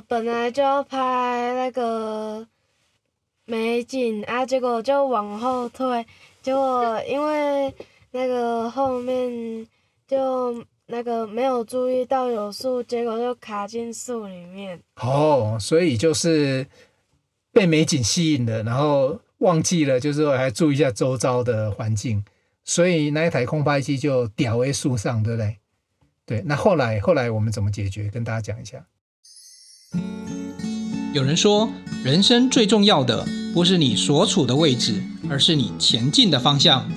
本来就要拍那个美景啊，结果就往后退，结果因为那个后面就那个没有注意到有树，结果就卡进树里面。哦，所以就是被美景吸引了，然后忘记了，就是说还注意一下周遭的环境，所以那一台空拍机就吊在树上，对不对？对，那后来后来我们怎么解决？跟大家讲一下。有人说，人生最重要的不是你所处的位置，而是你前进的方向。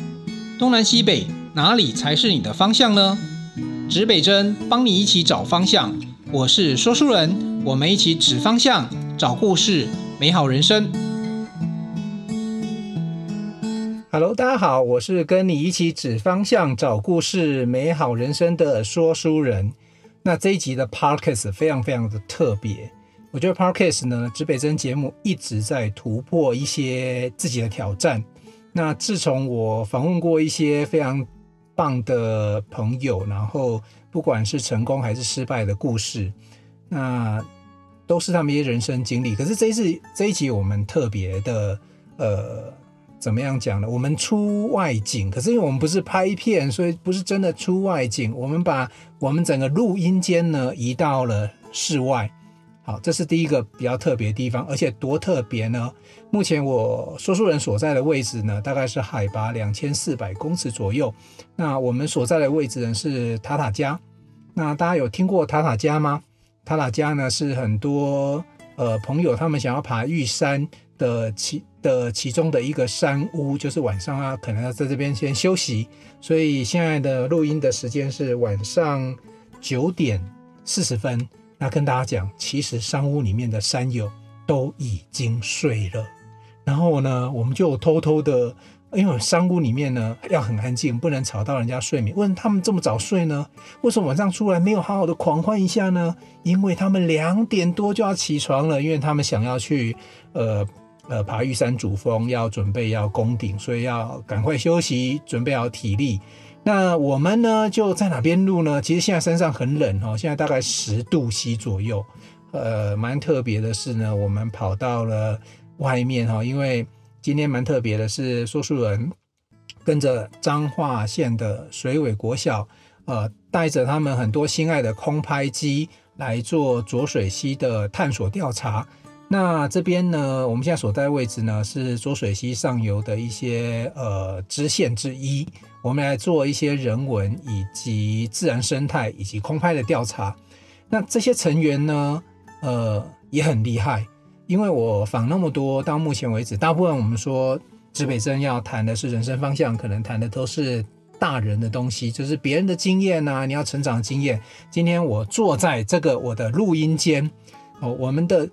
东南西北，哪里才是你的方向呢？指北针帮你一起找方向。我是说书人，我们一起指方向，找故事，美好人生。Hello，大家好，我是跟你一起指方向、找故事、美好人生的说书人。那这一集的 Podcast 非常非常的特别，我觉得 Podcast 呢，指北针节目一直在突破一些自己的挑战。那自从我访问过一些非常棒的朋友，然后不管是成功还是失败的故事，那都是他们一些人生经历。可是这一次这一集我们特别的呃。怎么样讲呢？我们出外景，可是因为我们不是拍片，所以不是真的出外景。我们把我们整个录音间呢移到了室外。好，这是第一个比较特别的地方，而且多特别呢？目前我说书人所在的位置呢，大概是海拔两千四百公尺左右。那我们所在的位置呢是塔塔加。那大家有听过塔塔加吗？塔塔加呢是很多呃朋友他们想要爬玉山的其的其中的一个山屋，就是晚上啊，可能要在这边先休息。所以现在的录音的时间是晚上九点四十分。那跟大家讲，其实山屋里面的山友都已经睡了。然后呢，我们就偷偷的，因为山屋里面呢要很安静，不能吵到人家睡眠。为什么他们这么早睡呢？为什么晚上出来没有好好的狂欢一下呢？因为他们两点多就要起床了，因为他们想要去呃。呃，爬玉山主峰要准备要攻顶，所以要赶快休息，准备好体力。那我们呢，就在哪边录呢？其实现在山上很冷哦，现在大概十度 C 左右。呃，蛮特别的是呢，我们跑到了外面哈，因为今天蛮特别的是，说书人跟着彰化县的水尾国小，呃，带着他们很多心爱的空拍机来做浊水溪的探索调查。那这边呢，我们现在所在位置呢，是浊水溪上游的一些呃支线之一。我们来做一些人文以及自然生态以及空拍的调查。那这些成员呢，呃也很厉害，因为我访那么多，到目前为止，大部分我们说指北针要谈的是人生方向，可能谈的都是大人的东西，就是别人的经验啊，你要成长经验。今天我坐在这个我的录音间哦，我们的。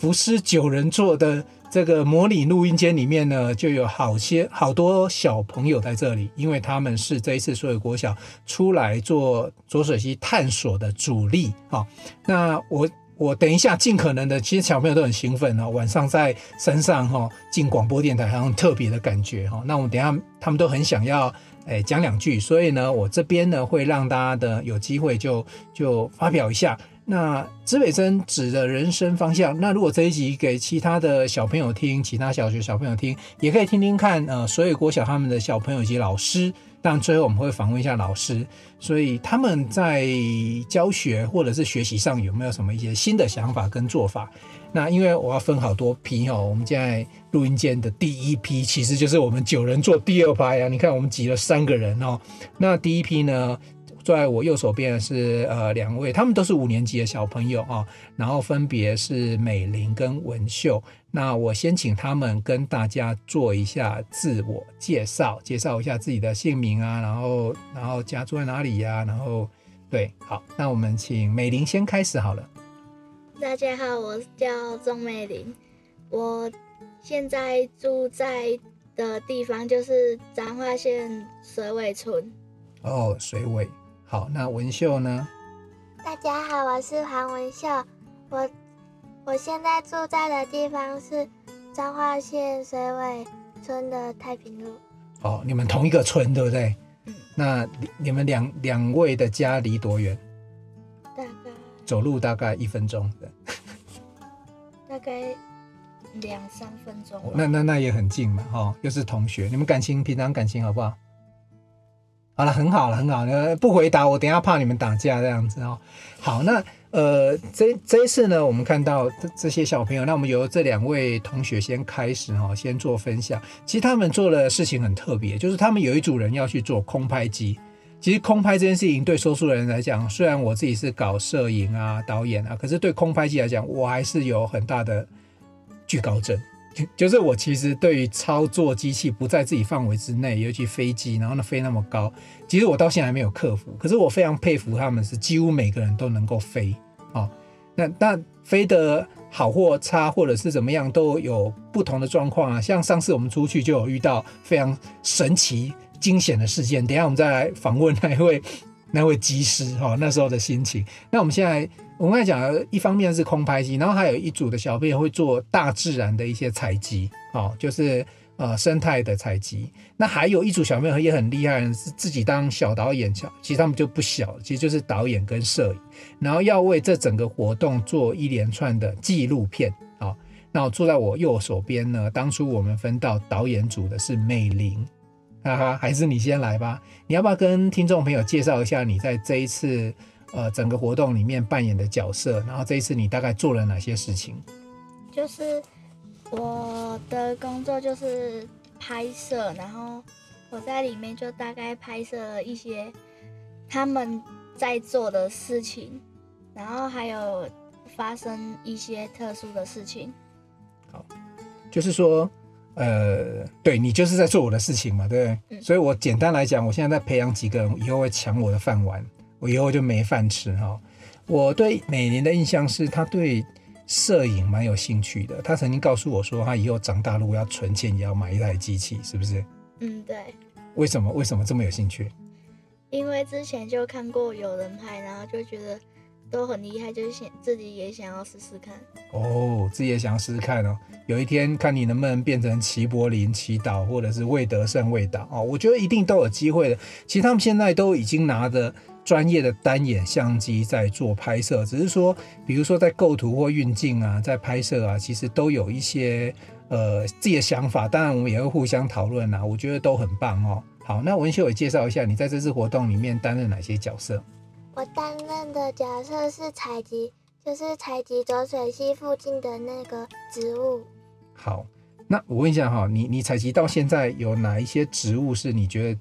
福斯九人座的这个模拟录音间里面呢，就有好些好多小朋友在这里，因为他们是这一次所有国小出来做浊水溪探索的主力啊。那我我等一下尽可能的，其实小朋友都很兴奋哦，晚上在山上哈进广播电台，好像特别的感觉哈。那我等下他们都很想要诶讲两句，所以呢，我这边呢会让大家的有机会就就发表一下。那指北针指的人生方向。那如果这一集给其他的小朋友听，其他小学小朋友听，也可以听听看。呃，所有国小他们的小朋友以及老师，当然最后我们会访问一下老师，所以他们在教学或者是学习上有没有什么一些新的想法跟做法？那因为我要分好多批哦，我们现在录音间的第一批其实就是我们九人做第二排啊，你看我们挤了三个人哦。那第一批呢？坐在我右手边的是呃两位，他们都是五年级的小朋友啊，然后分别是美玲跟文秀。那我先请他们跟大家做一下自我介绍，介绍一下自己的姓名啊，然后然后家住在哪里呀、啊？然后对，好，那我们请美玲先开始好了。大家好，我叫钟美玲，我现在住在的地方就是彰化县水尾村。哦，水尾。好，那文秀呢？大家好，我是黄文秀，我我现在住在的地方是彰化县水尾村的太平路。哦，你们同一个村对不对？嗯。那你们两两位的家离多远？大概。走路大概一分钟大。概两三分钟。那那那也很近嘛，哈，又是同学，你们感情平常感情好不好？好了，很好了，很好。了，不回答我，等下怕你们打架这样子哦。好，那呃，这这一次呢，我们看到这这些小朋友，那我们由这两位同学先开始哈，先做分享。其实他们做的事情很特别，就是他们有一组人要去做空拍机。其实空拍这件事情对说书人来讲，虽然我自己是搞摄影啊、导演啊，可是对空拍机来讲，我还是有很大的惧高症。就就是我其实对于操作机器不在自己范围之内，尤其飞机，然后呢飞那么高，其实我到现在还没有克服。可是我非常佩服他们，是几乎每个人都能够飞啊。那那飞得好或差，或者是怎么样，都有不同的状况啊。像上次我们出去就有遇到非常神奇惊险的事件，等下我们再来访问那一位那位机师哈，那时候的心情。那我们现在。我刚才讲，一方面是空拍机，然后还有一组的小朋友会做大自然的一些采集，哦，就是呃生态的采集。那还有一组小朋友也很厉害，是自己当小导演，小其实他们就不小，其实就是导演跟摄影，然后要为这整个活动做一连串的纪录片。好，那我坐在我右手边呢，当初我们分到导演组的是美玲，哈哈，还是你先来吧？你要不要跟听众朋友介绍一下你在这一次？呃，整个活动里面扮演的角色，然后这一次你大概做了哪些事情？就是我的工作就是拍摄，然后我在里面就大概拍摄了一些他们在做的事情，然后还有发生一些特殊的事情。好，就是说，呃，对，你就是在做我的事情嘛，对不对？嗯。所以我简单来讲，我现在在培养几个人，以后会抢我的饭碗。我以后就没饭吃哈。我对美玲的印象是，她对摄影蛮有兴趣的。她曾经告诉我说，她以后长大如果要存钱，也要买一台机器，是不是？嗯，对。为什么？为什么这么有兴趣？因为之前就看过有人拍，然后就觉得都很厉害，就是想自己也想要试试看。哦，自己也想要试试看哦。有一天看你能不能变成齐柏林齐导，或者是魏德胜魏导哦。我觉得一定都有机会的。其实他们现在都已经拿着。专业的单眼相机在做拍摄，只是说，比如说在构图或运镜啊，在拍摄啊，其实都有一些呃自己的想法。当然，我们也会互相讨论啊，我觉得都很棒哦。好，那文秀也介绍一下，你在这次活动里面担任哪些角色？我担任的角色是采集，就是采集浊水溪附近的那个植物。好，那我问一下哈，你你采集到现在有哪一些植物是你觉得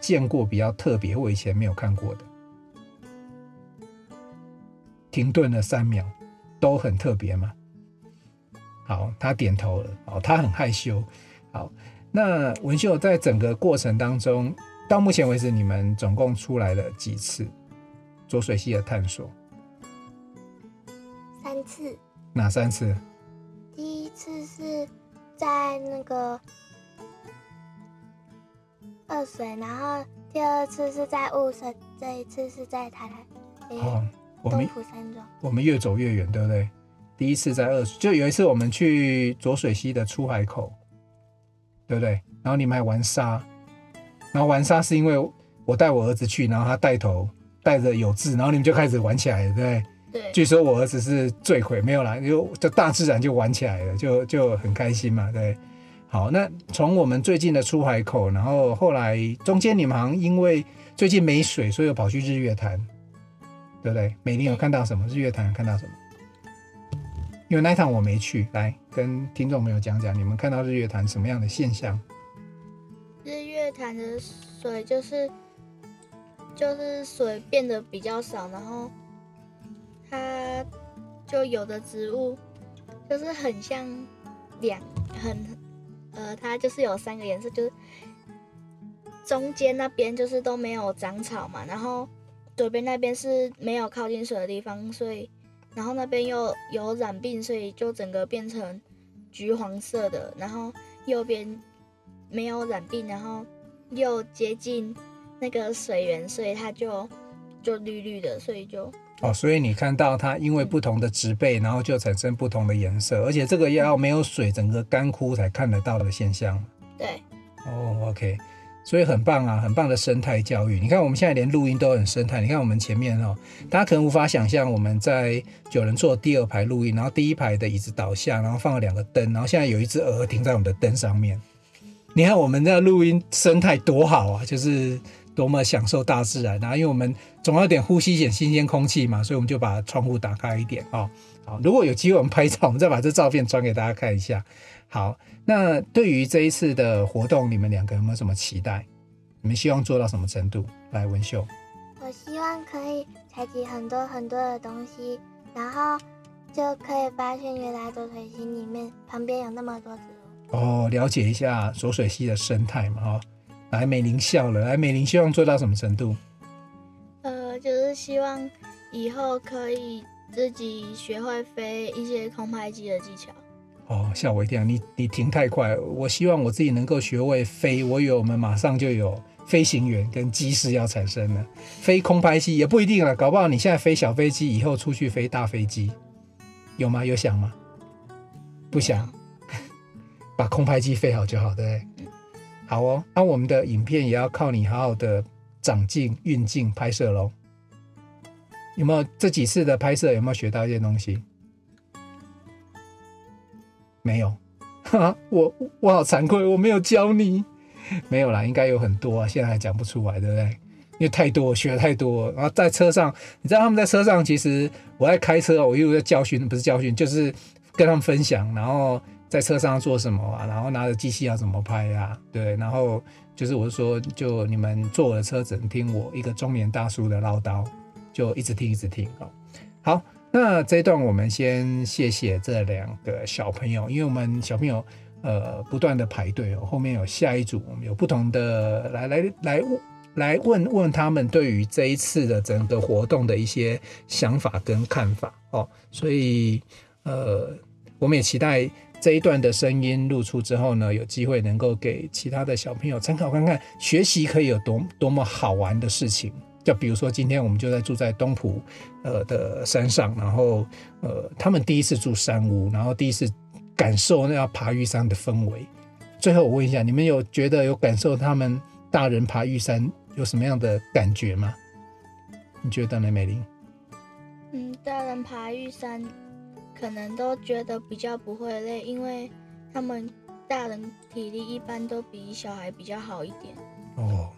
见过比较特别，或以前没有看过的？停顿了三秒，都很特别嘛？好，他点头了。哦，他很害羞。好，那文秀在整个过程当中，到目前为止，你们总共出来了几次浊水溪的探索？三次。哪三次？第一次是在那个二水，然后第二次是在雾社，这一次是在台台。哦我们我们越走越远，对不对？第一次在二水，就有一次我们去浊水溪的出海口，对不对？然后你们还玩沙，然后玩沙是因为我带我儿子去，然后他带头带着有志，然后你们就开始玩起来了，对不对？对。据说我儿子是罪魁，没有啦，就就大自然就玩起来了，就就很开心嘛，对。好，那从我们最近的出海口，然后后来中间你们好像因为最近没水，所以又跑去日月潭。对不对？美玲有看到什么？日月潭有看到什么？因为那一趟我没去，来跟听众朋友讲讲，你们看到日月潭什么样的现象？日月潭的水就是就是水变得比较少，然后它就有的植物就是很像两很呃，它就是有三个颜色，就是中间那边就是都没有长草嘛，然后。左边那边是没有靠近水的地方，所以，然后那边又有染病，所以就整个变成橘黄色的。然后右边没有染病，然后又接近那个水源，所以它就就绿绿的，所以就哦，所以你看到它因为不同的植被，然后就产生不同的颜色，而且这个要没有水，整个干枯才看得到的现象。对。哦，OK。所以很棒啊，很棒的生态教育。你看我们现在连录音都很生态。你看我们前面哦，大家可能无法想象，我们在九人座第二排录音，然后第一排的椅子倒下，然后放了两个灯，然后现在有一只鹅停在我们的灯上面。你看我们的录音生态多好啊，就是多么享受大自然啊！因为我们总要点呼吸一点新鲜空气嘛，所以我们就把窗户打开一点哦。好，如果有机会我们拍照，我们再把这照片传给大家看一下。好，那对于这一次的活动，你们两个有没有什么期待？你们希望做到什么程度？来，文秀，我希望可以采集很多很多的东西，然后就可以发现原来浊水溪里面旁边有那么多植物。哦，了解一下浊水溪的生态嘛，哈。来，美玲笑了。来，美玲希望做到什么程度？呃，就是希望以后可以自己学会飞一些空拍机的技巧。哦，吓我一跳！你你停太快，我希望我自己能够学会飞。我以为我们马上就有飞行员跟机师要产生了，飞空拍机也不一定了，搞不好你现在飞小飞机，以后出去飞大飞机，有吗？有想吗？不想，把空拍机飞好就好，对不对？好哦，那我们的影片也要靠你好好的长镜、运镜拍摄喽。有没有这几次的拍摄有没有学到一些东西？没有，哈，我我好惭愧，我没有教你，没有啦，应该有很多啊，现在还讲不出来，对不对？因为太多，学了太多，然后在车上，你知道他们在车上，其实我在开车，我一路在教训，不是教训，就是跟他们分享，然后在车上做什么啊，然后拿着机器要怎么拍呀，啊，对，然后就是我是说，就你们坐我的车只能听我一个中年大叔的唠叨，就一直听一直听哦，好。那这一段我们先谢谢这两个小朋友，因为我们小朋友呃不断的排队哦，后面有下一组，我们有不同的来来来来问问他们对于这一次的整个活动的一些想法跟看法哦，所以呃我们也期待这一段的声音录出之后呢，有机会能够给其他的小朋友参考看看，学习可以有多多么好玩的事情。就比如说，今天我们就在住在东埔，呃的山上，然后呃，他们第一次住山屋，然后第一次感受那要爬玉山的氛围。最后我问一下，你们有觉得有感受他们大人爬玉山有什么样的感觉吗？你觉得呢，美玲？嗯，大人爬玉山可能都觉得比较不会累，因为他们大人体力一般都比小孩比较好一点。哦。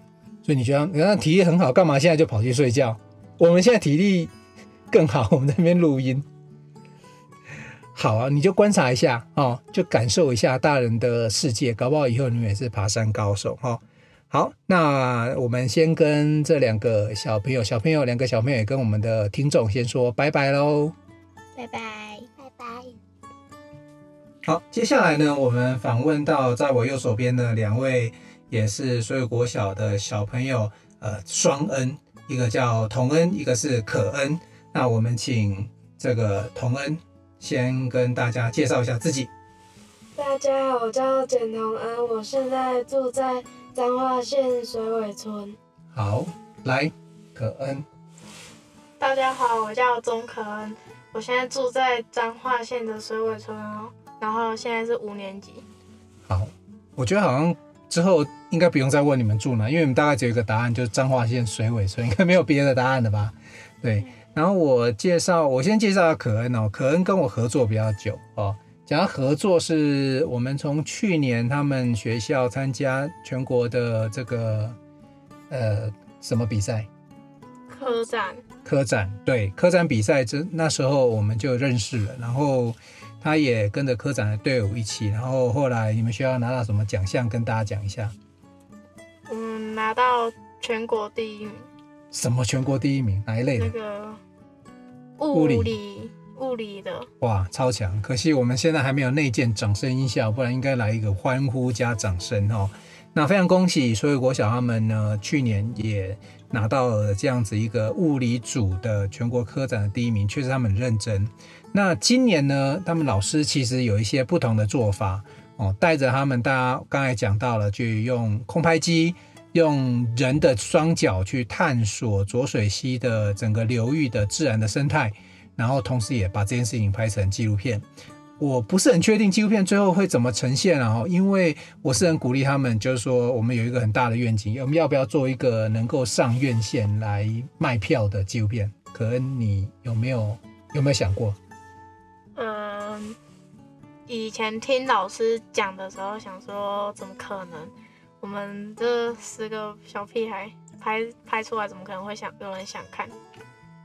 所以你觉得，你看体力很好，干嘛现在就跑去睡觉？我们现在体力更好，我们在那边录音。好啊，你就观察一下哦，就感受一下大人的世界，搞不好以后你们也是爬山高手哈、哦。好，那我们先跟这两个小朋友，小朋友两个小朋友也跟我们的听众先说拜拜喽，拜拜。好，接下来呢，我们访问到在我右手边的两位。也是所有国小的小朋友，呃，双恩，一个叫童恩，一个是可恩。那我们请这个童恩先跟大家介绍一下自己。大家好，我叫简童恩，我现在住在彰化县水尾村。好，来，可恩。大家好，我叫钟可恩，我现在住在彰化县的水尾村哦，然后现在是五年级。好，我觉得好像。之后应该不用再问你们住哪，因为你们大概只有一个答案，就是彰化县水尾村，应该没有别的答案了吧？对。然后我介绍，我先介绍下可恩哦。可恩跟我合作比较久哦。讲到合作，是我们从去年他们学校参加全国的这个呃什么比赛？科展。科展，对，科展比赛，这那时候我们就认识了，然后。他也跟着科展的队伍一起，然后后来你们学校拿到什么奖项？跟大家讲一下。嗯，拿到全国第一名。什么全国第一名？哪一类的？那个物理，物理，物理的。哇，超强！可惜我们现在还没有内建掌声音效，不然应该来一个欢呼加掌声哦。那非常恭喜所有国小他们呢，去年也拿到了这样子一个物理组的全国科展的第一名，确实他们很认真。那今年呢，他们老师其实有一些不同的做法哦，带着他们，大家刚才讲到了，去用空拍机，用人的双脚去探索浊水溪的整个流域的自然的生态，然后同时也把这件事情拍成纪录片。我不是很确定纪录片最后会怎么呈现啊，因为我是很鼓励他们，就是说我们有一个很大的愿景，我们要不要做一个能够上院线来卖票的纪录片？可恩，你有没有有没有想过？嗯，以前听老师讲的时候，想说怎么可能？我们这十个小屁孩拍拍出来，怎么可能会想有人想看？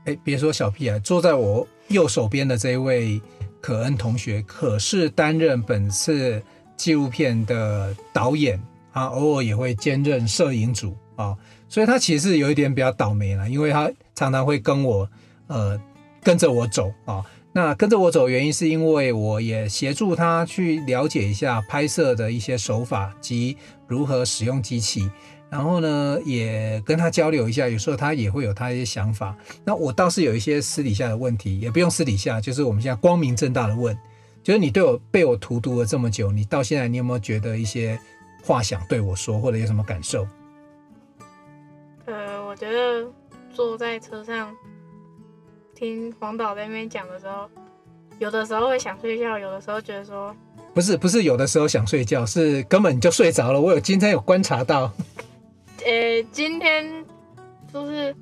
哎，别说小屁孩，坐在我右手边的这一位可恩同学，可是担任本次纪录片的导演啊，偶尔也会兼任摄影组啊，所以他其实有一点比较倒霉了，因为他常常会跟我呃跟着我走啊。那跟着我走，原因是因为我也协助他去了解一下拍摄的一些手法及如何使用机器，然后呢，也跟他交流一下。有时候他也会有他一些想法。那我倒是有一些私底下的问题，也不用私底下，就是我们现在光明正大的问，就是你对我被我荼毒了这么久，你到现在你有没有觉得一些话想对我说，或者有什么感受？呃，我觉得坐在车上。听黄导在那边讲的时候，有的时候会想睡觉，有的时候觉得说，不是不是，有的时候想睡觉，是根本就睡着了。我有今天有观察到，呃、欸，今天就是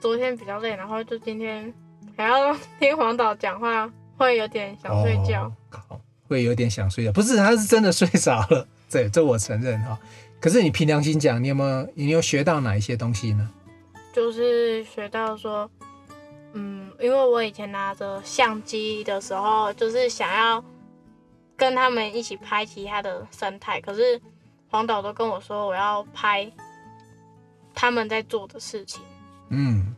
昨天比较累，然后就今天还要听黄导讲话，会有点想睡觉。好、哦，会有点想睡觉，不是，他是真的睡着了。对，这我承认哈。可是你凭良心讲，你有没有你有学到哪一些东西呢？就是学到说。嗯，因为我以前拿着相机的时候，就是想要跟他们一起拍其他的生态，可是黄导都跟我说我要拍他们在做的事情。嗯，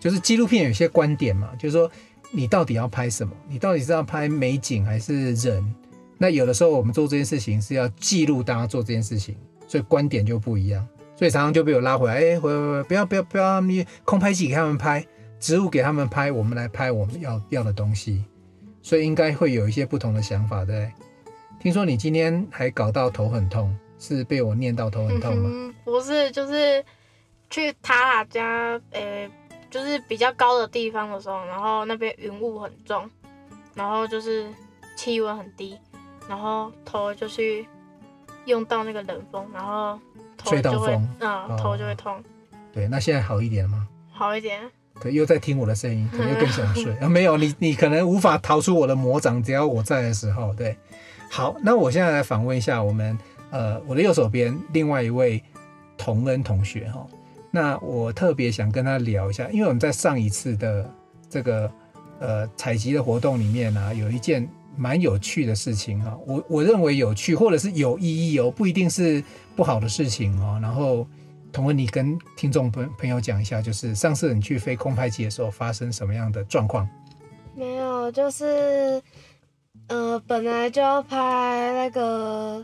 就是纪录片有些观点嘛，就是说你到底要拍什么？你到底是要拍美景还是人？那有的时候我们做这件事情是要记录大家做这件事情，所以观点就不一样，所以常常就被我拉回来，哎，回回回，不要不要不要，你空拍机给他们拍。植物给他们拍，我们来拍我们要要的东西，所以应该会有一些不同的想法，对。听说你今天还搞到头很痛，是被我念到头很痛吗？嗯，不是，就是去塔塔家，呃、欸，就是比较高的地方的时候，然后那边云雾很重，然后就是气温很低，然后头就去用到那个冷风，然后头就会，嗯，头就会痛。对，那现在好一点了吗？好一点。可又在听我的声音，可能又更想睡啊！没有你，你可能无法逃出我的魔掌，只要我在的时候。对，好，那我现在来访问一下我们呃，我的右手边另外一位同恩同学哈。那我特别想跟他聊一下，因为我们在上一次的这个呃采集的活动里面呢、啊，有一件蛮有趣的事情哈。我我认为有趣，或者是有意义哦，不一定是不好的事情哦。然后。同恩，你跟听众朋朋友讲一下，就是上次你去飞空拍机的时候发生什么样的状况？没有，就是呃，本来就要拍那个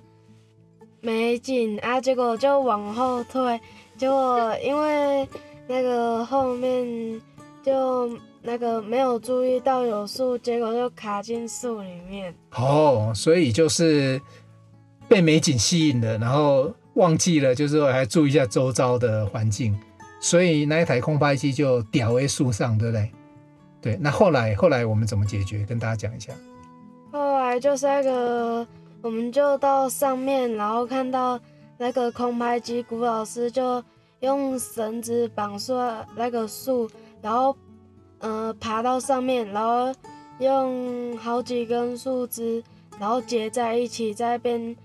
美景啊，结果就往后退，结果因为那个后面就那个没有注意到有树，结果就卡进树里面。哦，所以就是被美景吸引了，然后。忘记了，就是说还注意一下周遭的环境，所以那一台空拍机就吊在树上，对不对？对，那后来后来我们怎么解决？跟大家讲一下。后来就是那个，我们就到上面，然后看到那个空拍机，古老师就用绳子绑住那个树，然后呃爬到上面，然后用好几根树枝，然后结在一起，在那边。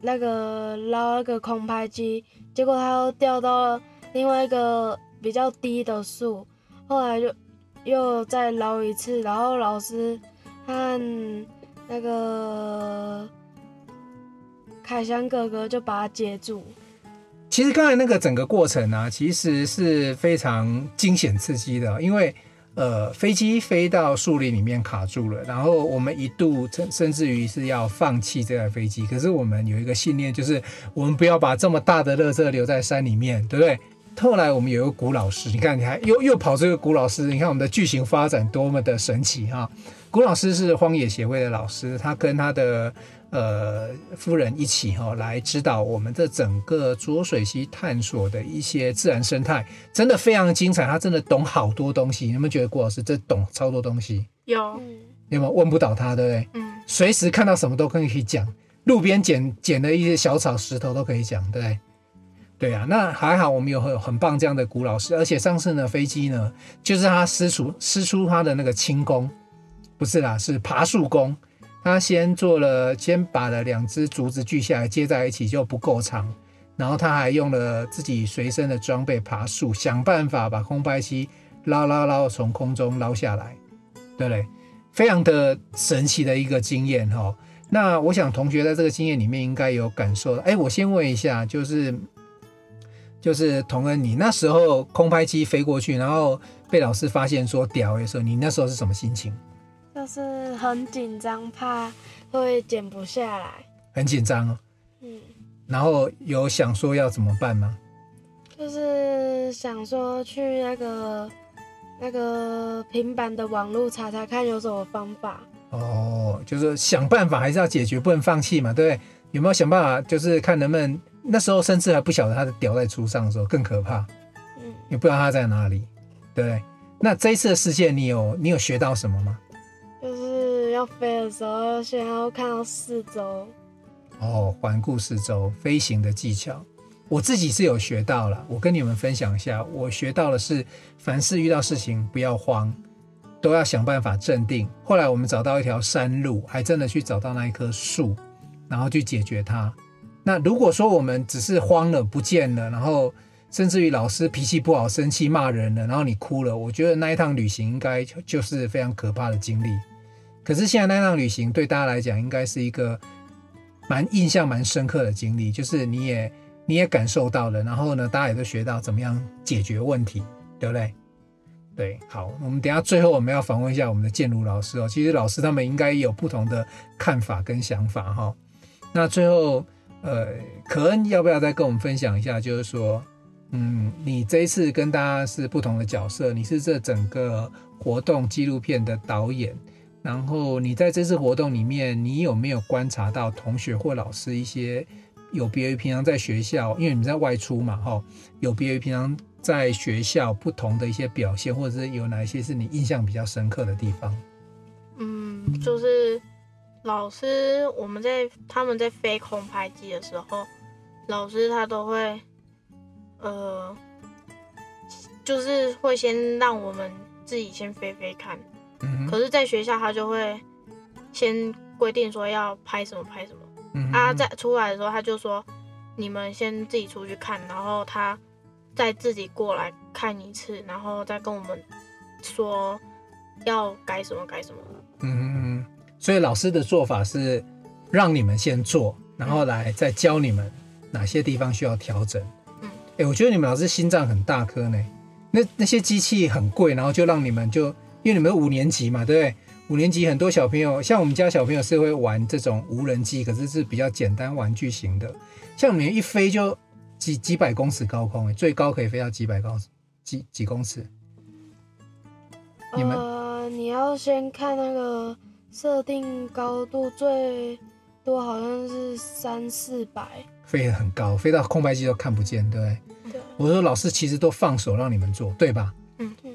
那个捞那个空拍机，结果它又掉到了另外一个比较低的树，后来就又再捞一次，然后老师和那个凯翔哥哥就把它接住。其实刚才那个整个过程呢、啊，其实是非常惊险刺激的，因为。呃，飞机飞到树林里面卡住了，然后我们一度甚甚至于是要放弃这台飞机。可是我们有一个信念，就是我们不要把这么大的垃圾留在山里面，对不对？后来我们有一个古老师，你看，你还又又跑这个古老师，你看我们的剧情发展多么的神奇哈！古老师是荒野协会的老师，他跟他的。呃，夫人一起哈、哦、来指导我们这整个浊水溪探索的一些自然生态，真的非常精彩。他真的懂好多东西，你有没有觉得郭老师这懂超多东西？有，有没有问不倒他，对不对？嗯。随时看到什么都可以讲，路边捡捡的一些小草、石头都可以讲，对。对啊，那还好，我们有很很棒这样的古老师，而且上次呢，飞机呢，就是他师出师出他的那个轻功，不是啦，是爬树功。他先做了，先把了两只竹子锯下来接在一起就不够长，然后他还用了自己随身的装备爬树，想办法把空拍机捞捞捞从空中捞下来，对不对？非常的神奇的一个经验哈。那我想同学在这个经验里面应该有感受。哎，我先问一下，就是。就是同恩，你那时候空拍机飞过去，然后被老师发现说屌的时候，你那时候是什么心情？就是很紧张，怕会减不下来。很紧张哦。嗯。然后有想说要怎么办吗？就是想说去那个那个平板的网络查查看有什么方法。哦，就是想办法还是要解决，不能放弃嘛，对不对？有没有想办法？就是看能不能。那时候甚至还不晓得他的屌在出上的时候更可怕，嗯，也不知道他在哪里，对。那这一次的事件，你有你有学到什么吗？要飞的时候，先要看到四周。哦，环顾四周，飞行的技巧，我自己是有学到了。我跟你们分享一下，我学到的是，凡事遇到事情不要慌，都要想办法镇定。后来我们找到一条山路，还真的去找到那一棵树，然后去解决它。那如果说我们只是慌了不见了，然后甚至于老师脾气不好，生气骂人了，然后你哭了，我觉得那一趟旅行应该就是非常可怕的经历。可是现在那趟旅行对大家来讲，应该是一个蛮印象蛮深刻的经历，就是你也你也感受到了，然后呢，大家也都学到怎么样解决问题，对不对？对，好，我们等下最后我们要访问一下我们的建儒老师哦。其实老师他们应该有不同的看法跟想法哈。那最后。呃，可恩要不要再跟我们分享一下？就是说，嗯，你这一次跟大家是不同的角色，你是这整个活动纪录片的导演，然后你在这次活动里面，你有没有观察到同学或老师一些有别于平常在学校，因为你们在外出嘛，哈，有别于平常在学校不同的一些表现，或者是有哪一些是你印象比较深刻的地方？嗯，就是。老师，我们在他们在飞空拍机的时候，老师他都会，呃，就是会先让我们自己先飞飞看。嗯。可是，在学校他就会先规定说要拍什么拍什么。嗯。啊，在出来的时候他就说，你们先自己出去看，然后他再自己过来看一次，然后再跟我们说要改什么改什么。嗯。所以老师的做法是让你们先做，然后来再教你们哪些地方需要调整。嗯，哎，我觉得你们老师心脏很大颗呢。那那些机器很贵，然后就让你们就因为你们五年级嘛，对不对？五年级很多小朋友，像我们家小朋友是会玩这种无人机，可是是比较简单玩具型的。像你们一飞就几几百公尺高空，最高可以飞到几百公尺，几几公尺？你们呃，你要先看那个。设定高度最多好像是三四百，飞得很高，飞到空白机都看不见，对不对？对。我说老师其实都放手让你们做，对吧？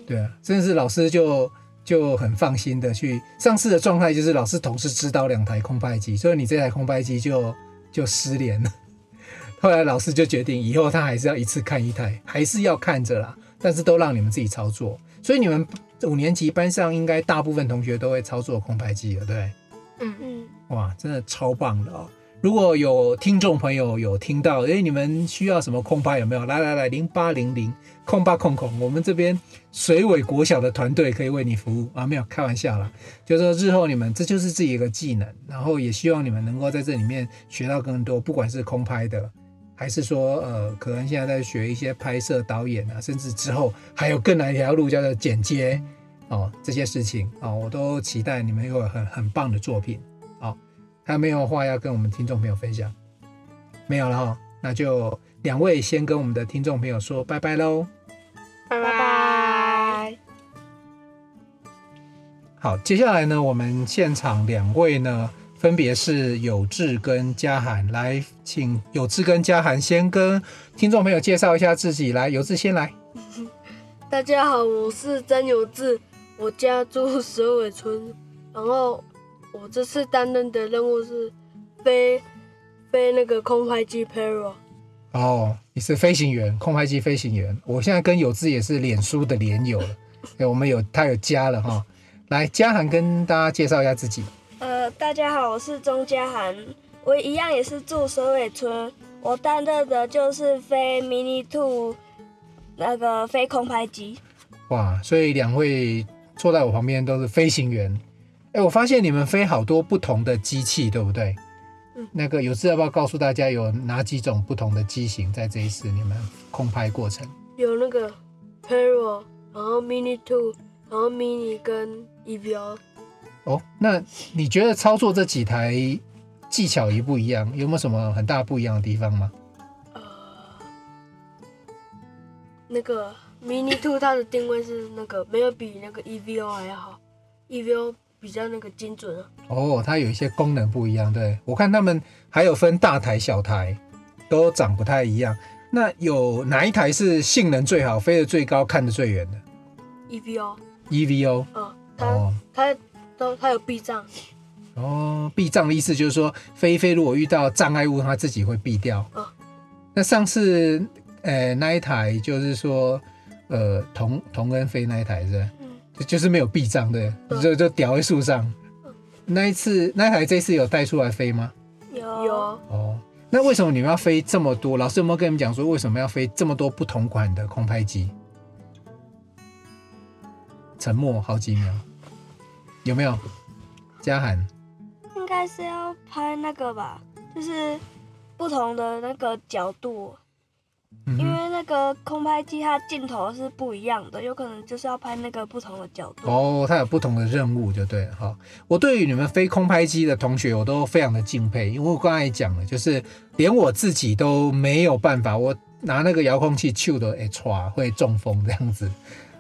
对啊，真的是老师就就很放心的去。上次的状态就是老师同时指导两台空拍机，所以你这台空拍机就就失联了。后来老师就决定以后他还是要一次看一台，还是要看着啦，但是都让你们自己操作，所以你们。五年级班上应该大部分同学都会操作空拍机了，对？嗯嗯，哇，真的超棒的哦！如果有听众朋友有听到，哎，你们需要什么空拍有没有？来来来，零八零零空八空空，我们这边水尾国小的团队可以为你服务啊！没有开玩笑啦，就是说日后你们这就是自己一个技能，然后也希望你们能够在这里面学到更多，不管是空拍的。还是说，呃，可能现在在学一些拍摄导演啊，甚至之后还有更难一条路叫做剪接哦，这些事情哦，我都期待你们有很很棒的作品。还有没有话要跟我们听众朋友分享？没有了哈、哦，那就两位先跟我们的听众朋友说拜拜喽，拜拜。好，接下来呢，我们现场两位呢。分别是有志跟嘉涵，来，请有志跟嘉涵先跟听众朋友介绍一下自己。来，有志先来。大家好，我是曾有志，我家住蛇尾村，然后我这次担任的任务是飞飞那个空拍机 Pero。哦，你是飞行员，空拍机飞行员。我现在跟有志也是脸书的连友了，对，我们有他有加了哈。来，嘉涵跟大家介绍一下自己。呃，大家好，我是钟嘉涵，我一样也是住水尾村，我担任的就是飞 Mini Two 那个飞空拍机。哇，所以两位坐在我旁边都是飞行员。哎，我发现你们飞好多不同的机器，对不对？嗯。那个有志要不要告诉大家有哪几种不同的机型在这一次你们空拍过程？有那个 Pero，然后 Mini Two，然后 Mini 跟 EVO。哦，那你觉得操作这几台技巧一不一样？有没有什么很大不一样的地方吗？呃，那个 Mini Two 它的定位是那个没有比那个 EVO 还要好，EVO 比较那个精准啊。哦，它有一些功能不一样，对，我看他们还有分大台、小台，都长不太一样。那有哪一台是性能最好、飞得最高、看得最远的？EVO。EVO。嗯，它它。都它有避障哦，避障的意思就是说，飞一飞如果遇到障碍物，它自己会避掉。哦，那上次呃那一台就是说，呃同同恩飞那一台是，嗯，就是没有避障的，就就吊在树上。嗯。那一次那台这次有带出来飞吗？有有。哦，那为什么你们要飞这么多？老师有没有跟你们讲说，为什么要飞这么多不同款的空拍机？沉默好几秒。有没有？嘉涵应该是要拍那个吧，就是不同的那个角度，嗯、因为那个空拍机它镜头是不一样的，有可能就是要拍那个不同的角度。哦，它有不同的任务，就对了哈。我对于你们飞空拍机的同学，我都非常的敬佩，因为我刚才讲了，就是连我自己都没有办法，我拿那个遥控器咻的哎唰会中风这样子。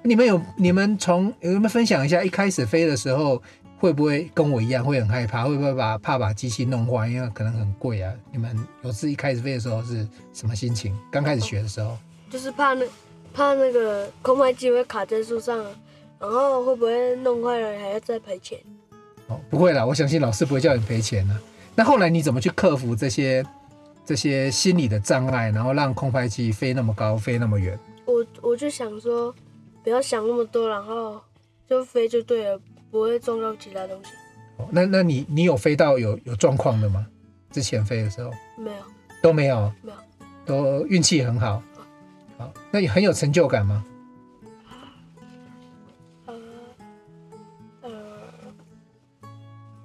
你们有你们从有没有分享一下一开始飞的时候会不会跟我一样会很害怕，会不会把怕把机器弄坏，因为可能很贵啊？你们有次一开始飞的时候是什么心情？刚开始学的时候，就是怕那怕那个空拍机会卡在树上，然后会不会弄坏了还要再赔钱？哦，不会啦，我相信老师不会叫你赔钱的。那后来你怎么去克服这些这些心理的障碍，然后让空拍机飞那么高，飞那么远？我我就想说。不要想那么多，然后就飞就对了，不会撞到其他东西。哦，那那你你有飞到有有状况的吗？之前飞的时候没有，都没有，没有，都运气很好。好，那你很有成就感吗？呃呃，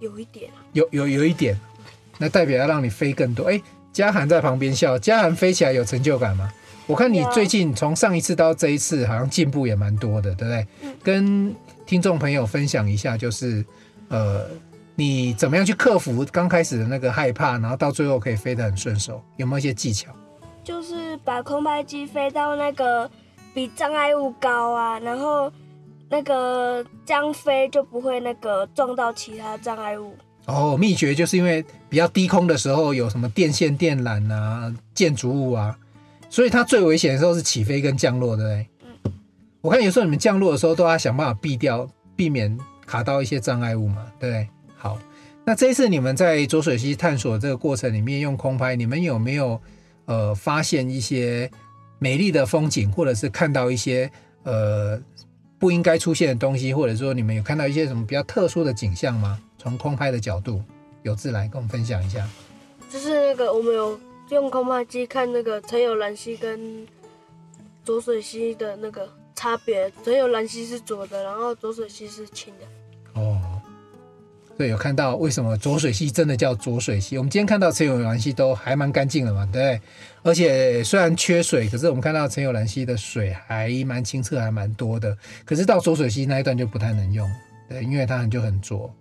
有一点，有有有一点，那代表要让你飞更多。哎，嘉涵在旁边笑，嘉涵飞起来有成就感吗？我看你最近从上一次到这一次，好像进步也蛮多的，对不对？嗯。跟听众朋友分享一下，就是，呃，你怎么样去克服刚开始的那个害怕，然后到最后可以飞得很顺手，有没有一些技巧？就是把空拍机飞到那个比障碍物高啊，然后那个这样飞就不会那个撞到其他障碍物。哦，秘诀就是因为比较低空的时候有什么电线电缆啊、建筑物啊。所以它最危险的时候是起飞跟降落，对不对？嗯。我看有时候你们降落的时候都要想办法避掉，避免卡到一些障碍物嘛，对不对？好，那这一次你们在浊水溪探索这个过程里面用空拍，你们有没有呃发现一些美丽的风景，或者是看到一些呃不应该出现的东西，或者说你们有看到一些什么比较特殊的景象吗？从空拍的角度，有志来跟我们分享一下。就是那个我们有。用空拍机看那个陈友兰溪跟浊水溪的那个差别，陈友兰溪是浊的，然后浊水溪是清的。哦，对，有看到为什么浊水溪真的叫浊水溪？我们今天看到陈友兰溪都还蛮干净的嘛，对。而且虽然缺水，可是我们看到陈友兰溪的水还蛮清澈，还蛮多的。可是到浊水溪那一段就不太能用，对，因为它就很浊。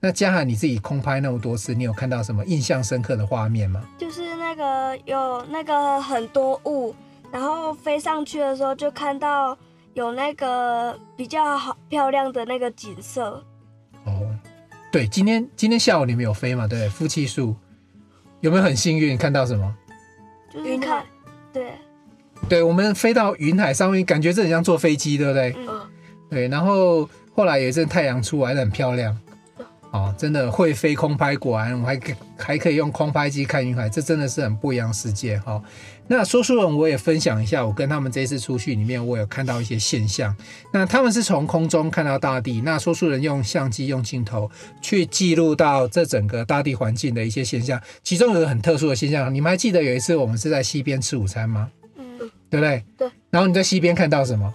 那嘉涵你自己空拍那么多次，你有看到什么印象深刻的画面吗？就是那个有那个很多雾，然后飞上去的时候就看到有那个比较好漂亮的那个景色。哦，对，今天今天下午你们有飞嘛？对，夫妻树有没有很幸运看到什么？就是云海，对，对，我们飞到云海上面，感觉这很像坐飞机，对不对？嗯，对，然后后来有一阵太阳出来，很漂亮。哦，真的会飞空拍，果然我还可还可以用空拍机看云海，这真的是很不一样世界哈、哦。那说书人我也分享一下，我跟他们这一次出去里面，我有看到一些现象。那他们是从空中看到大地，那说书人用相机用镜头去记录到这整个大地环境的一些现象，其中有个很特殊的现象，你们还记得有一次我们是在西边吃午餐吗？嗯，对不对？对。然后你在西边看到什么？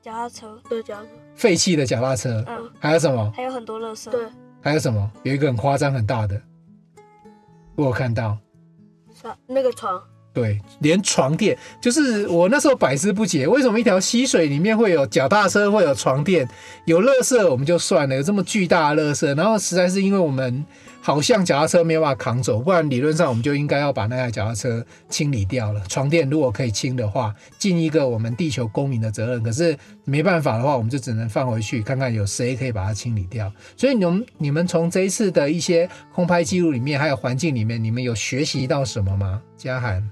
脚踏车，对，脚踏车。废弃的脚踏车。嗯。还有什么？还有很多垃圾。对。还有什么？有一个很夸张很大的，我有看到。床，那个床。对，连床垫，就是我那时候百思不解，为什么一条溪水里面会有脚踏车，会有床垫，有垃圾我们就算了，有这么巨大的垃圾，然后实在是因为我们。好像脚踏车没有办法扛走，不然理论上我们就应该要把那台脚踏车清理掉了。床垫如果可以清的话，尽一个我们地球公民的责任。可是没办法的话，我们就只能放回去，看看有谁可以把它清理掉。所以你们你们从这一次的一些空拍记录里面，还有环境里面，你们有学习到什么吗？嘉涵，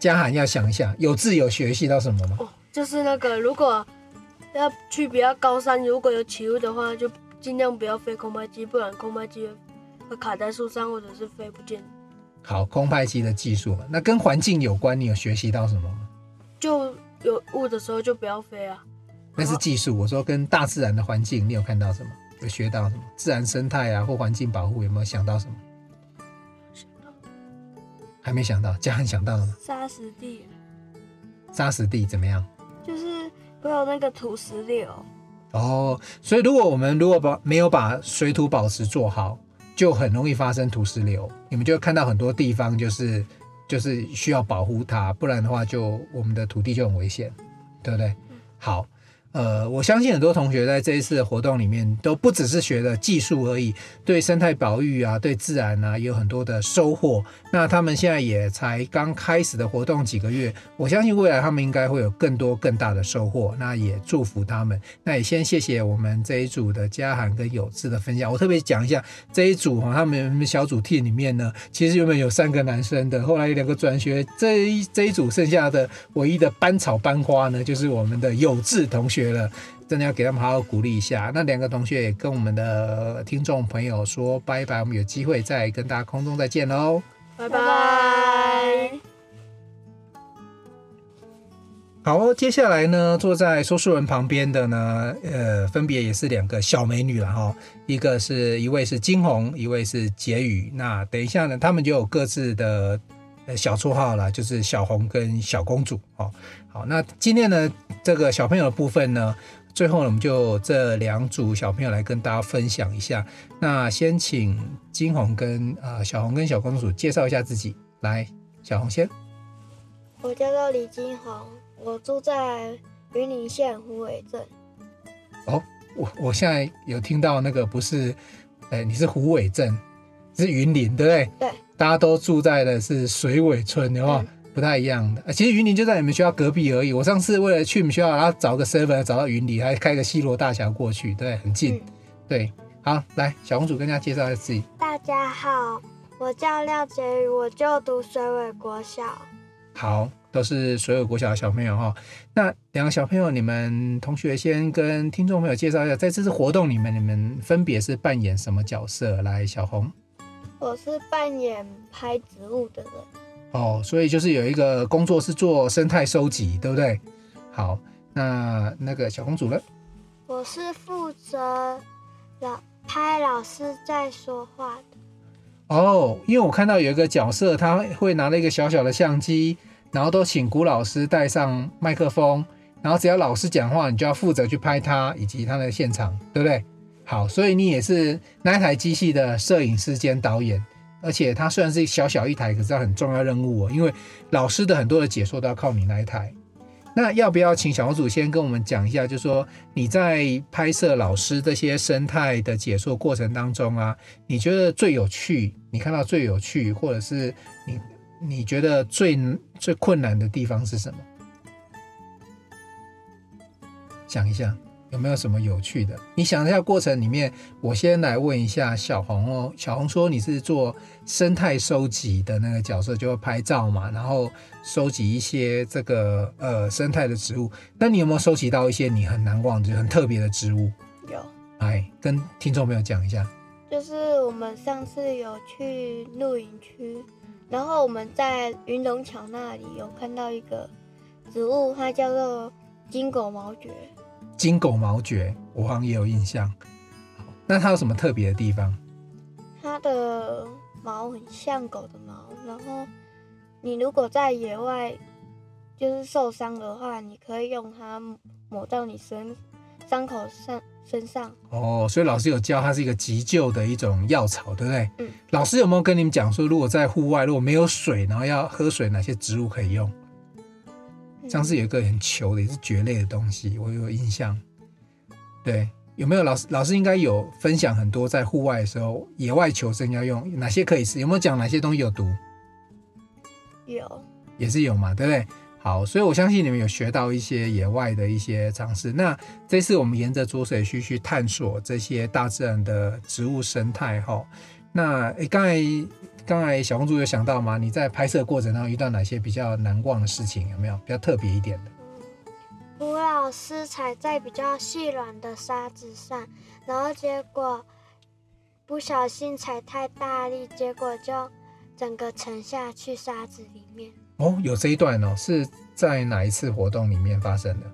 嘉涵要想一下，有字有学习到什么吗？哦，就是那个如果。要去比较高山，如果有起雾的话，就尽量不要飞空拍机，不然空拍机会卡在树上，或者是飞不见。好，空拍机的技术嘛，那跟环境有关，你有学习到什么吗？就有雾的时候就不要飞啊。那是技术，我说跟大自然的环境，你有看到什么？有学到什么？自然生态啊，或环境保护，有没有想到什么？还没想到，嘉汉想到了吗？沙石地。沙石地怎么样？就是。会有那个土石流哦，所以如果我们如果把没有把水土保持做好，就很容易发生土石流。你们就会看到很多地方就是就是需要保护它，不然的话就我们的土地就很危险，对不对？好。呃，我相信很多同学在这一次的活动里面都不只是学了技术而已，对生态保育啊，对自然啊，有很多的收获。那他们现在也才刚开始的活动几个月，我相信未来他们应该会有更多更大的收获。那也祝福他们。那也先谢谢我们这一组的嘉涵跟有志的分享。我特别讲一下这一组哈，他们小组 T 里面呢，其实原本有三个男生的，后来有两个转学，这一这一组剩下的唯一的班草班花呢，就是我们的有志同学。觉得真的要给他们好好鼓励一下。那两个同学也跟我们的听众朋友说拜拜，我们有机会再跟大家空中再见喽，拜拜。好，接下来呢，坐在说书人旁边的呢，呃，分别也是两个小美女了哈，一个是一位是金红，一位是婕妤。那等一下呢，他们就有各自的小绰号啦，就是小红跟小公主哦。好，那今天呢，这个小朋友的部分呢，最后呢，我们就这两组小朋友来跟大家分享一下。那先请金红跟啊、呃、小红跟小公主介绍一下自己。来，小红先。我叫做李金红，我住在云林县虎尾镇。哦，我我现在有听到那个不是，哎，你是虎尾镇，是云林，对不对？对。大家都住在的是水尾村，的话。不太一样的，其实云林就在你们学校隔壁而已。我上次为了去你们学校，然后找个 seven 找到云林，还开个西螺大桥过去，对，很近。嗯、对，好，来，小公主跟大家介绍一下自己。大家好，我叫廖杰宇，我就读水尾国小。好，都是水尾国小的小朋友哈。那两个小朋友，你们同学先跟听众朋友介绍一下，在这次活动里面，你们分别是扮演什么角色？来，小红。我是扮演拍植物的人。哦，所以就是有一个工作是做生态收集，对不对？好，那那个小公主呢？我是负责老拍老师在说话的。哦，因为我看到有一个角色，他会拿了一个小小的相机，然后都请古老师带上麦克风，然后只要老师讲话，你就要负责去拍他以及他的现场，对不对？好，所以你也是那一台机器的摄影师兼导演。而且它虽然是小小一台，可是它很重要任务哦，因为老师的很多的解说都要靠你那一台。那要不要请小公主先跟我们讲一下，就是说你在拍摄老师这些生态的解说过程当中啊，你觉得最有趣，你看到最有趣，或者是你你觉得最最困难的地方是什么？想一下。有没有什么有趣的？你想一下过程里面，我先来问一下小红哦。小红说你是做生态收集的那个角色，就会拍照嘛，然后收集一些这个呃生态的植物。那你有没有收集到一些你很难忘、就很特别的植物？有。哎，跟听众朋友讲一下。就是我们上次有去露营区，然后我们在云龙桥那里有看到一个植物，它叫做金狗毛蕨。金狗毛蕨，我好像也有印象。那它有什么特别的地方？它的毛很像狗的毛，然后你如果在野外就是受伤的话，你可以用它抹到你身伤口上身上。哦，所以老师有教它是一个急救的一种药草，对不对？嗯。老师有没有跟你们讲说，如果在户外如果没有水，然后要喝水，哪些植物可以用？像是有一个很球的，也是蕨类的东西，我有印象。对，有没有老师？老师应该有分享很多在户外的时候，野外求生要用哪些可以吃？有没有讲哪些东西有毒？有，也是有嘛，对不对？好，所以我相信你们有学到一些野外的一些常识。那这次我们沿着浊水溪去探索这些大自然的植物生态，哈。那诶，刚才。刚才小公主有想到吗？你在拍摄过程当中遇到哪些比较难忘的事情？有没有比较特别一点的？吴老师踩在比较细软的沙子上，然后结果不小心踩太大力，结果就整个沉下去沙子里面。哦，有这一段哦，是在哪一次活动里面发生的？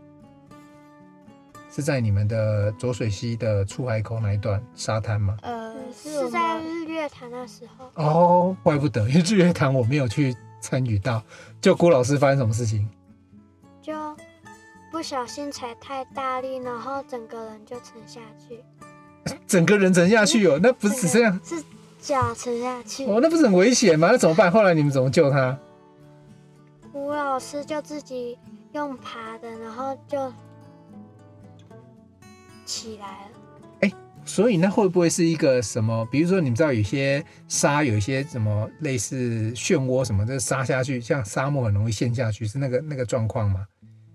是在你们的浊水溪的出海口那一段沙滩吗？呃，是在日月潭那时候。哦，怪不得，因为日月潭我没有去参与到。就郭老师发生什么事情？就不小心踩太大力，然后整个人就沉下去。整个人沉下去哦？那不是只这样？是脚沉下去。哦，那不是很危险吗？那怎么办？后来你们怎么救他？吴老师就自己用爬的，然后就。起来了，所以那会不会是一个什么？比如说，你们知道有些沙，有一些什么类似漩涡什么的，沙下去，像沙漠很容易陷下去，是那个那个状况吗？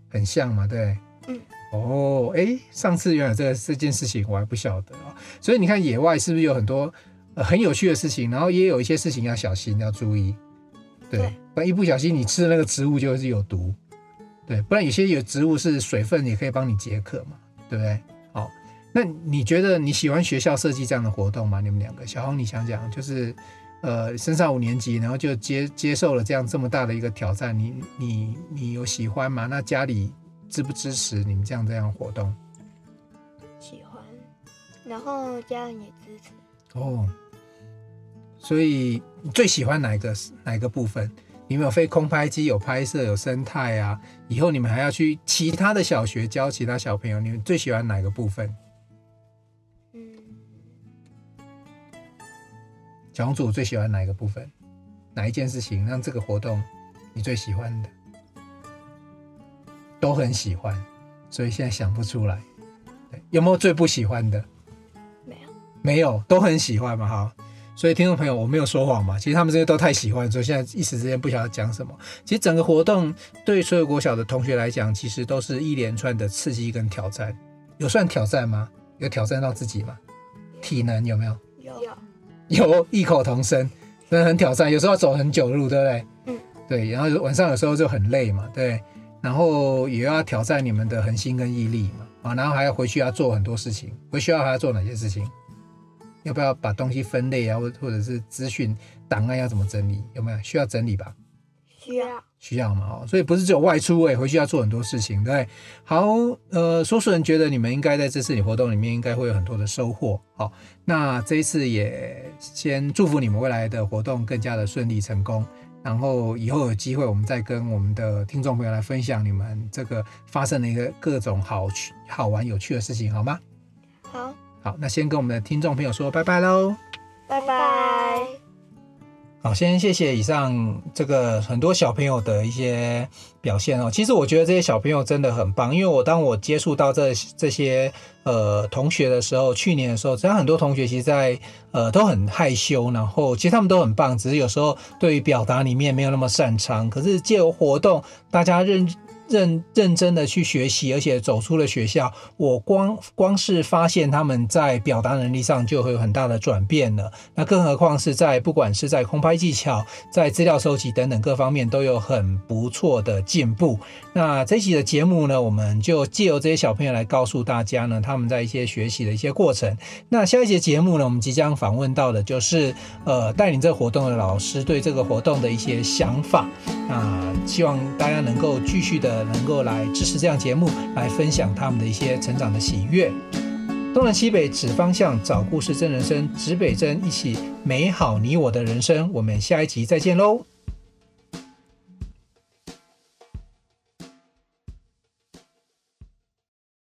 很像嘛，对。嗯。哦，哎、欸，上次原来这个这件事情我还不晓得啊。所以你看，野外是不是有很多、呃、很有趣的事情？然后也有一些事情要小心，要注意。对，对不然一不小心你吃的那个植物就是有毒。对，不然有些有植物是水分也可以帮你解渴嘛，对不对？那你觉得你喜欢学校设计这样的活动吗？你们两个，小红，你想想，就是，呃，升上五年级，然后就接接受了这样这么大的一个挑战，你你你有喜欢吗？那家里支不支持你们这样这样活动？喜欢，然后家人也支持。哦，所以你最喜欢哪一个哪一个部分？你们有飞空拍机，有拍摄，有生态啊。以后你们还要去其他的小学教其他小朋友，你们最喜欢哪个部分？小公主最喜欢哪一个部分？哪一件事情让这个活动你最喜欢的？都很喜欢，所以现在想不出来。对，有没有最不喜欢的？没有，没有，都很喜欢嘛。哈，所以听众朋友，我没有说谎嘛。其实他们这些都太喜欢，所以现在一时之间不晓得讲什么。其实整个活动对所有国小的同学来讲，其实都是一连串的刺激跟挑战。有算挑战吗？有挑战到自己吗？体能有没有？有异口同声，真的很挑战。有时候要走很久的路，对不对？嗯，对。然后晚上有时候就很累嘛，对。然后也要挑战你们的恒心跟毅力嘛，啊，然后还要回去要做很多事情。回去要还要做哪些事情？要不要把东西分类啊？或或者是资讯档案要怎么整理？有没有需要整理吧？需要。需要嘛？哦，所以不是只有外出，哎，回去要做很多事情，对。好，呃，说书人觉得你们应该在这次活动里面应该会有很多的收获。好，那这一次也先祝福你们未来的活动更加的顺利成功。然后以后有机会，我们再跟我们的听众朋友来分享你们这个发生的一个各种好趣、好玩、有趣的事情，好吗？好。好，那先跟我们的听众朋友说拜拜喽。拜拜。好，先谢谢以上这个很多小朋友的一些表现哦。其实我觉得这些小朋友真的很棒，因为我当我接触到这这些呃同学的时候，去年的时候，实际上很多同学其实在呃都很害羞，然后其实他们都很棒，只是有时候对于表达里面没有那么擅长。可是借由活动，大家认认认真的去学习，而且走出了学校，我光光是发现他们在表达能力上就会有很大的转变了。那更何况是在不管是在空拍技巧、在资料收集等等各方面都有很不错的进步。那这期的节目呢，我们就借由这些小朋友来告诉大家呢，他们在一些学习的一些过程。那下一节节目呢，我们即将访问到的就是呃带领这个活动的老师对这个活动的一些想法。那希望大家能够继续的能够来支持这样节目，来分享他们的一些成长的喜悦。东南西北指方向，找故事真人生，指北针一起美好你我的人生。我们下一集再见喽。